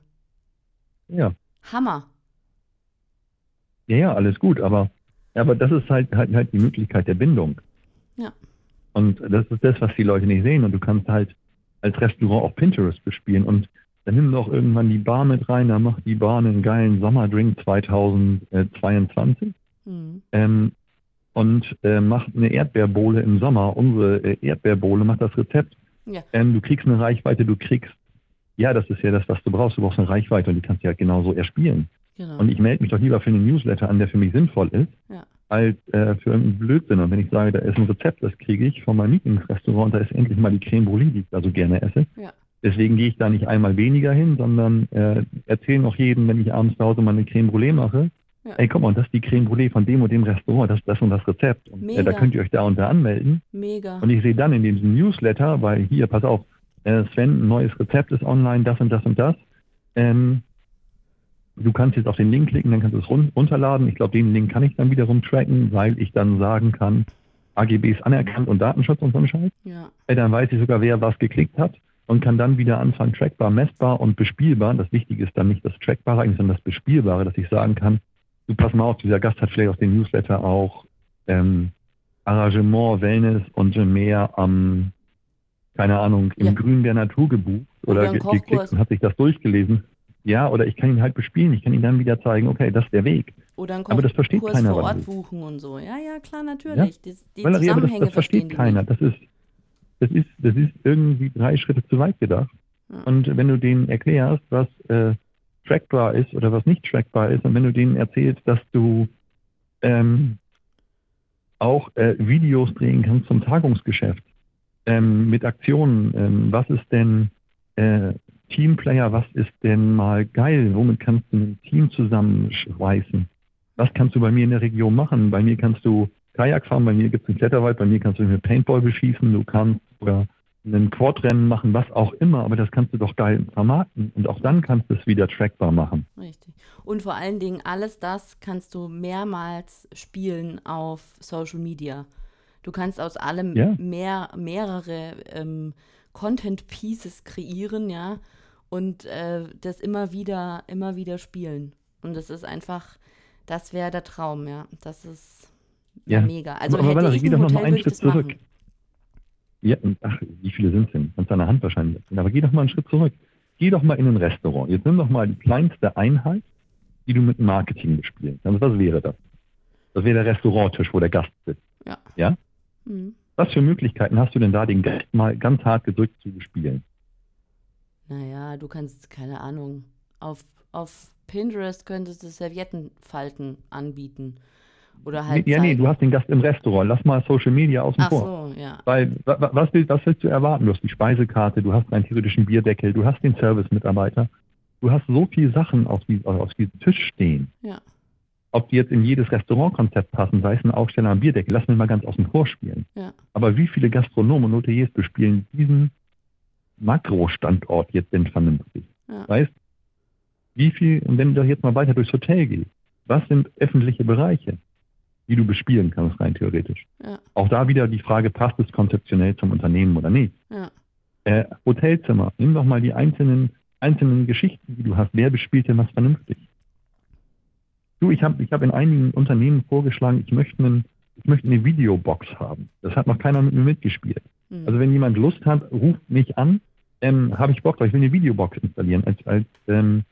Ja.
Hammer.
Ja, ja, alles gut, aber, aber das ist halt, halt, halt die Möglichkeit der Bindung.
Ja.
Und das ist das, was die Leute nicht sehen. Und du kannst halt als Restaurant auf Pinterest bespielen und dann nimm doch irgendwann die Bar mit rein, da macht die Bar einen geilen Sommerdrink 2022
Hm.
ähm, und äh, macht eine Erdbeerbohle im Sommer. Unsere äh, Erdbeerbohle macht das Rezept.
Ja.
Ähm, du kriegst eine Reichweite, du kriegst, ja, das ist ja das, was du brauchst. Du brauchst eine Reichweite und die kannst du halt genauso erspielen.
Genau.
Und ich melde mich doch lieber für einen Newsletter an, der für mich sinnvoll ist,
Ja.
als äh, für irgendeinen Blödsinn. Und wenn ich sage, da ist ein Rezept, das kriege ich von meinem Lieblingsrestaurant, da ist endlich mal die Creme Brûlée, die ich da so gerne esse.
Ja.
Deswegen gehe ich da nicht einmal weniger hin, sondern äh, erzähle noch jedem, wenn ich abends zu Hause mal eine Creme Brûlée mache,
Ja.
ey, guck mal, das ist die Creme Brûlée von dem und dem Restaurant, das, das und das Rezept. Und, äh, da könnt ihr euch da und da anmelden.
Mega.
Und ich sehe dann in diesem Newsletter, weil hier, pass auf, äh, Sven, ein neues Rezept ist online, das und das und das. Ähm, du kannst jetzt auf den Link klicken, dann kannst du es run runterladen. Ich glaube, den Link kann ich dann wiederum tracken, weil ich dann sagen kann, AGBs anerkannt und Datenschutz und so ein Scheiß.
Ja.
Äh, dann weiß ich sogar, wer was geklickt hat und kann dann wieder anfangen, trackbar, messbar und bespielbar. Das Wichtige ist dann nicht das Trackbare, eigentlich, sondern das Bespielbare, dass ich sagen kann, du pass mal auf, dieser Gast hat vielleicht auf den Newsletter auch ähm, Arrangement, Wellness und mehr am, keine Ahnung, im
Ja.
Grün der Natur gebucht
Oder
ge
Kochkurs.
geklickt und hat sich das durchgelesen. Ja, oder ich kann ihn halt bespielen, ich kann ihn dann wieder zeigen, okay, das ist der Weg.
Oder einen
Aber das versteht
Kurs
keiner,
vor Ort buchen und so. Ja, ja, klar, natürlich. Die, die
Valerie, aber das, das versteht keiner.
nicht.
Das ist, das ist, das ist irgendwie drei Schritte zu weit gedacht. Und wenn du denen erklärst, was äh, trackbar ist oder was nicht trackbar ist, und wenn du denen erzählst, dass du ähm, auch äh, Videos drehen kannst zum Tagungsgeschäft ähm, mit Aktionen, ähm, was ist denn äh, Teamplayer, was ist denn mal geil, womit kannst du ein Team zusammenschweißen? Was kannst du bei mir in der Region machen? Bei mir kannst du Kajak fahren, bei mir gibt es einen Kletterwald, bei mir kannst du mit Paintball beschießen, du kannst sogar ein Quadrennen machen, was auch immer, aber das kannst du doch geil vermarkten und auch dann kannst du es wieder trackbar machen.
Richtig. Und vor allen Dingen, alles das kannst du mehrmals spielen auf Social Media. Du kannst aus allem
Ja.
mehr, mehrere ähm, Content Pieces kreieren, ja, und äh, das immer wieder, immer wieder spielen. Und das ist einfach, das wäre der Traum, ja. Das ist
Ja.
mega. Also
aber
hätte
Valerie,
ich ein
doch noch
Hotel,
mal einen Schritt
das
zurück.
machen.
Ja, und ach, wie viele sind es denn? Kannst an der Hand wahrscheinlich. Aber geh doch mal einen Schritt zurück. Geh doch mal in ein Restaurant. Jetzt nimm doch mal die kleinste Einheit, die du mit Marketing bespielen kannst. Was wäre das? Das wäre der Restauranttisch, wo der Gast sitzt.
Ja.
Ja?
Mhm.
Was für Möglichkeiten hast du denn da, den Gast mal ganz hart gedrückt zu bespielen?
Naja, du kannst, keine Ahnung, auf, auf Pinterest könntest du Serviettenfalten anbieten. Oder halt.
ja, nee, du hast den Gast im Restaurant. Lass mal Social Media außen
Ach
vor.
so, ja.
Weil, wa- wa- was, will, was willst du erwarten? Du hast die Speisekarte, du hast einen theoretischen Bierdeckel, du hast den Service-Mitarbeiter. Du hast so viele Sachen auf, die, auf diesem Tisch stehen.
Ja.
Ob die jetzt in jedes Restaurantkonzept passen, sei es ein Aufsteller am Bierdeckel, lass mich mal ganz außen vor spielen.
Ja.
Aber wie viele Gastronomen und Hoteliers bespielen diesen Makrostandort jetzt denn vernünftig?
Ja.
Weißt wie viel, und wenn du jetzt mal weiter durchs Hotel gehst, was sind öffentliche Bereiche, die du bespielen kannst, rein theoretisch?
Ja.
Auch da wieder die Frage, passt es konzeptionell zum Unternehmen oder nicht?
Ja.
Äh, Hotelzimmer, nimm doch mal die einzelnen, einzelnen Geschichten, die du hast. Wer bespielt denn was vernünftig? Du, ich habe ich hab in einigen Unternehmen vorgeschlagen, ich möchte, einen, ich möchte eine Videobox haben. Das hat noch keiner mit mir mitgespielt.
Mhm.
Also wenn jemand Lust hat, ruft mich an, ähm, habe ich Bock ich will eine Videobox installieren als, als, ähm,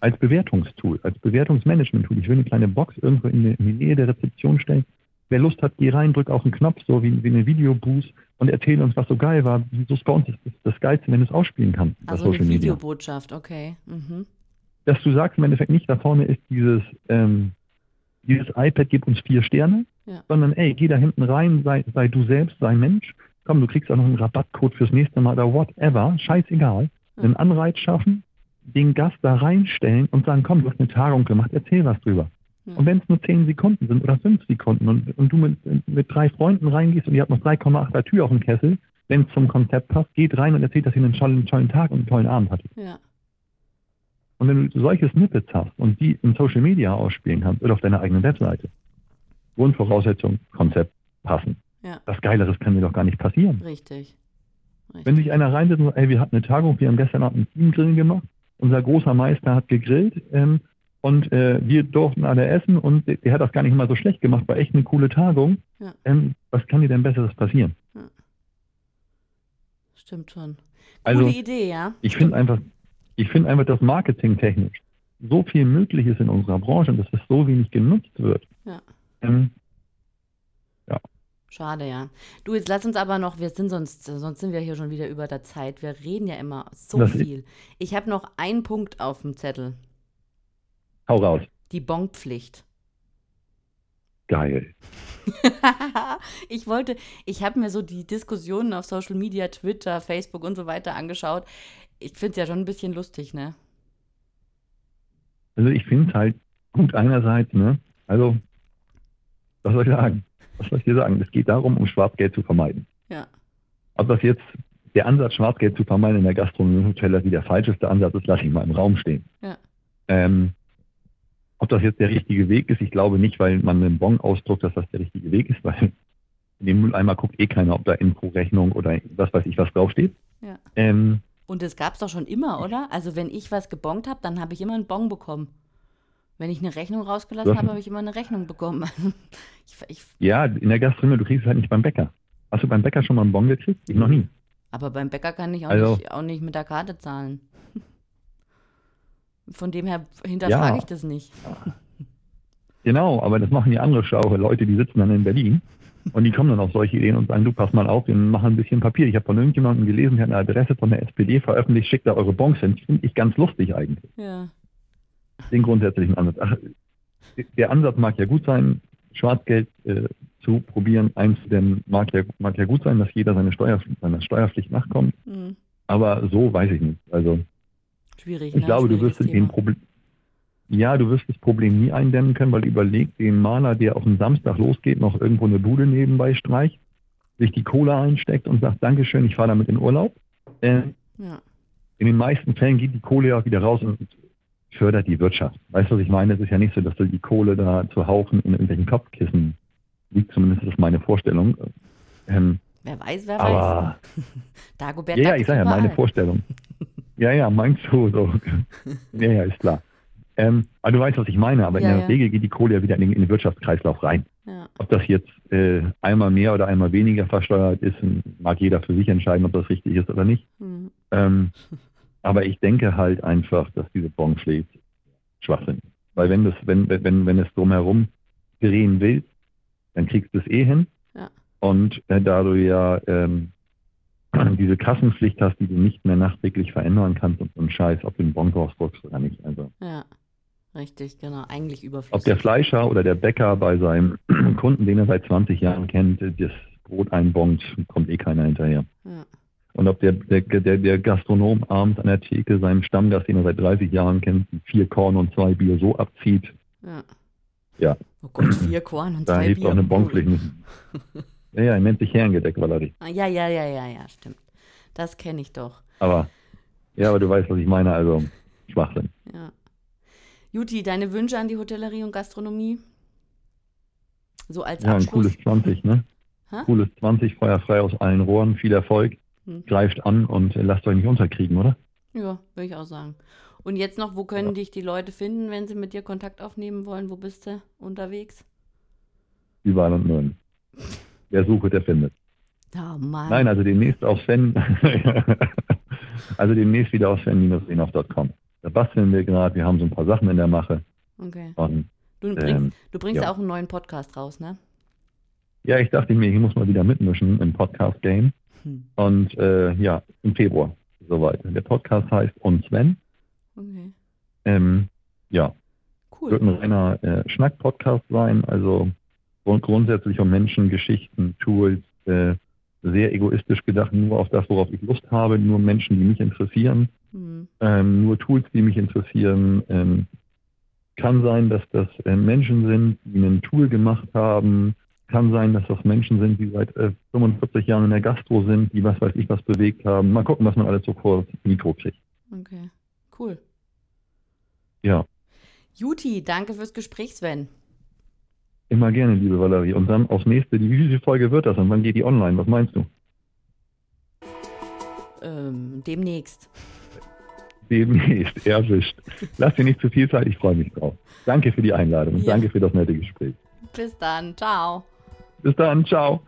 als Bewertungstool, als Bewertungsmanagement-Tool. Ich will eine kleine Box irgendwo in die, Nähe der Rezeption stellen. Wer Lust hat, geh rein, drück auf den Knopf, so wie, wie eine Videoboost und erzähl uns, was so geil war. So ist bei uns das, das, Geilste, wenn du es ausspielen kannst.
also eine. Videobotschaft, okay. Mhm.
Dass du sagst im Endeffekt nicht, da vorne ist dieses, ähm, dieses iPad gibt uns vier Sterne,
Ja.
sondern ey, geh da hinten rein, sei, sei du selbst, sei Mensch. Komm, du kriegst auch noch einen Rabattcode fürs nächste Mal oder whatever, scheißegal.
Ja.
Einen Anreiz schaffen, den Gast da reinstellen und sagen, komm, du hast eine Tagung gemacht, erzähl was drüber.
Ja.
Und wenn es nur 10 Sekunden sind oder 5 Sekunden und, und du mit, mit drei Freunden reingehst und ihr habt noch 3,8er Tür auf dem Kessel, wenn es zum Konzept passt, geht rein und erzählt, dass ihr einen tollen, tollen Tag und einen tollen Abend hattet.
Ja.
Und wenn du solche Snippets hast und die in Social Media ausspielen kannst oder auf deiner eigenen Webseite, Grundvoraussetzung, Konzept passen.
Ja.
Das Geileres kann mir doch gar nicht passieren.
Richtig. Richtig.
Wenn sich einer reinsetzt und sagt, ey, wir hatten eine Tagung, wir haben gestern Abend einen Teamgrillen gemacht, unser großer Meister hat gegrillt ähm, und äh, wir durften alle essen und der, hat das gar nicht mal so schlecht gemacht, war echt eine coole Tagung.
Ja.
Ähm, was kann dir denn Besseres passieren?
Stimmt schon.
Also,
Coole Idee, ja.
Ich finde einfach, ich finde einfach, dass marketingtechnisch so viel möglich ist in unserer Branche und dass es so wenig genutzt wird.
Ja.
Ähm,
Schade, ja. Du, jetzt lass uns aber noch, wir sind sonst, sonst sind wir hier schon wieder über der Zeit. Wir reden ja immer so
Das
viel. Ich habe noch einen Punkt auf dem Zettel.
hau raus.
Die Bonpflicht.
Geil.
ich wollte, ich habe mir so die Diskussionen auf Social Media, Twitter, Facebook und so weiter angeschaut. Ich finde es ja schon ein bisschen lustig, ne?
Also ich finde es halt gut einerseits, ne? Also, was soll ich sagen? Was soll ich dir sagen? Es geht darum, um Schwarzgeld zu vermeiden.
Ja.
Ob das jetzt der Ansatz, Schwarzgeld zu vermeiden in der Gastronomie und Hotellerie der falscheste Ansatz ist, lasse ich mal im Raum stehen.
Ja.
Ähm, ob das jetzt der richtige Weg ist, ich glaube nicht, weil man einen Bon ausdruckt, dass das der richtige Weg ist, weil in dem Mülleimer guckt eh keiner, ob da Info-Rechnung oder was weiß ich was draufsteht.
Ja.
Ähm,
Und das gab es doch schon immer, oder? Also wenn ich was gebongt habe, dann habe ich immer einen Bon bekommen. Wenn ich eine Rechnung rausgelassen habe, habe ich immer eine Rechnung bekommen. ich, ich,
ja, in der Gastronomie, du kriegst es halt nicht beim Bäcker. Hast du beim Bäcker schon mal einen Bon gekriegt? Ich noch nie.
aber beim Bäcker kann ich auch,
Also-
nicht, auch nicht mit der Karte zahlen. Von dem her hinterfrage
Ja.
ich das nicht.
Genau, aber das machen die andere schlaue Leute, die sitzen dann in Berlin und die kommen dann auf solche Ideen und sagen, du pass mal auf, wir machen ein bisschen Papier. Ich habe von irgendjemandem gelesen, der hat eine Adresse von der SPD veröffentlicht, schickt da eure Bons hin. Finde ich ganz lustig eigentlich.
Ja.
Den grundsätzlichen Ansatz. Ach, der Ansatz mag ja gut sein, Schwarzgeld äh, zu probieren einzudämmen, mag ja, mag ja gut sein, dass jeder seine Steuer, seiner Steuerpflicht nachkommt.
Hm.
Aber so weiß ich nicht. Also
Schwierig.
ich
ne?
glaube, du wirst den. Problem, ja, du wirst das Problem nie eindämmen können, weil überleg den Maler, der auf den Samstag losgeht, noch irgendwo eine Bude nebenbei streicht, sich die Kohle einsteckt und sagt, Dankeschön, ich fahre damit in Urlaub. Äh,
Ja.
in den meisten Fällen geht die Kohle ja auch wieder raus und fördert die Wirtschaft. Weißt du, was ich meine? Es ist ja nicht so, dass du die Kohle da zu Haufen in irgendwelchen Kopfkissen liegt, zumindest ist das meine Vorstellung. Ähm,
Wer weiß, wer
aber
weiß. Dagobert
ja, ja, ich sage ja, meine. Vorstellung. Ja, ja, meinst du so. ja, ja, ist klar. Ähm, aber du weißt, was ich meine, aber
Ja,
in der
ja.
Regel geht die Kohle ja wieder in den, in den Wirtschaftskreislauf rein.
Ja.
Ob das jetzt äh, einmal mehr oder einmal weniger versteuert ist, mag jeder für sich entscheiden, ob das richtig ist oder nicht.
Hm.
Ähm, aber ich denke halt einfach, dass diese Bonpflicht Schwachsinn ist. Weil wenn das, wenn, wenn, wenn es drumherum drehen willst, dann kriegst du es eh hin.
Ja.
Und äh, da du ja ähm, diese Kassenpflicht hast, die du nicht mehr nachträglich verändern kannst und so ein Scheiß, ob du einen Bon draufdruckst oder nicht. Also
ja. Richtig, genau. Eigentlich überflüssig.
ob der Fleischer oder der Bäcker bei seinem Kunden, den er seit 20 Jahren kennt, das Brot einbongt, kommt eh keiner hinterher.
Ja.
Und ob der, der, der, der Gastronom abends an der Theke seinem Stammgast, den er seit 30 Jahren kennt, vier Korn und zwei Bier so abzieht,
Ja.
Ja.
Oh Gott, vier Korn und
da
zwei
hilft
Bier.
auch eine
Cool.
Bonpflicht nicht. Ja, ja, er nennt sich Herrengedeck, Valerie.
Ah, Ja, ja, ja, ja, ja, stimmt. Das kenne ich doch.
Aber, ja, aber du weißt, was ich meine, also Schwachsinn.
Ja. Juti, deine Wünsche an die Hotellerie und Gastronomie? So als
Ja, ein cooles 20, ne?
Hä?
Cooles 20, feuerfrei aus allen Rohren, viel Erfolg,
Hm.
greift an und lasst euch nicht unterkriegen, oder?
Ja, würde ich auch sagen. Und jetzt noch, wo können
Ja.
dich die Leute finden, wenn sie mit dir Kontakt aufnehmen wollen? Wo bist du unterwegs?
Überall und nirgends. Wer sucht, der findet.
Oh Mann.
Nein, also demnächst auf Fan, also demnächst wieder auf fan-senov.com. Da basteln wir gerade, wir haben so ein paar Sachen in der Mache.
Okay.
Und
Du bringst,
ähm,
du bringst
ja.
auch einen neuen Podcast raus, ne?
ja, ich dachte mir, ich muss mal wieder mitmischen im Podcast-Game.
Hm.
Und äh, ja, im Februar soweit. Der Podcast heißt Und Sven.
Okay.
Ähm, ja, wird
Cool.
ein reiner äh, Schnack-Podcast sein, also grund grundsätzlich um Menschen, Geschichten, Tools, äh, sehr egoistisch gedacht, nur auf das, worauf ich Lust habe, nur Menschen, die mich interessieren,
Hm.
ähm, nur Tools, die mich interessieren. Ähm, kann sein, dass das äh, Menschen sind, die ein Tool gemacht haben. Kann sein, dass das Menschen sind, die seit äh, 45 Jahren in der Gastro sind, die was weiß ich was bewegt haben. Mal gucken, was man alles so vor das Mikro kriegt.
Okay. Cool.
Ja,
Juti, danke fürs Gespräch, Sven.
immer gerne, liebe Valerie. Und dann aufs nächste, die, wie viele Folge wird das und wann geht die online? Was meinst du?
Ähm, demnächst.
Demnächst, erwischt. Lass dir nicht zu viel Zeit, ich freue mich drauf. Danke für die Einladung und
Ja.
danke für das nette Gespräch.
Bis dann. Ciao.
Bis dann, ciao.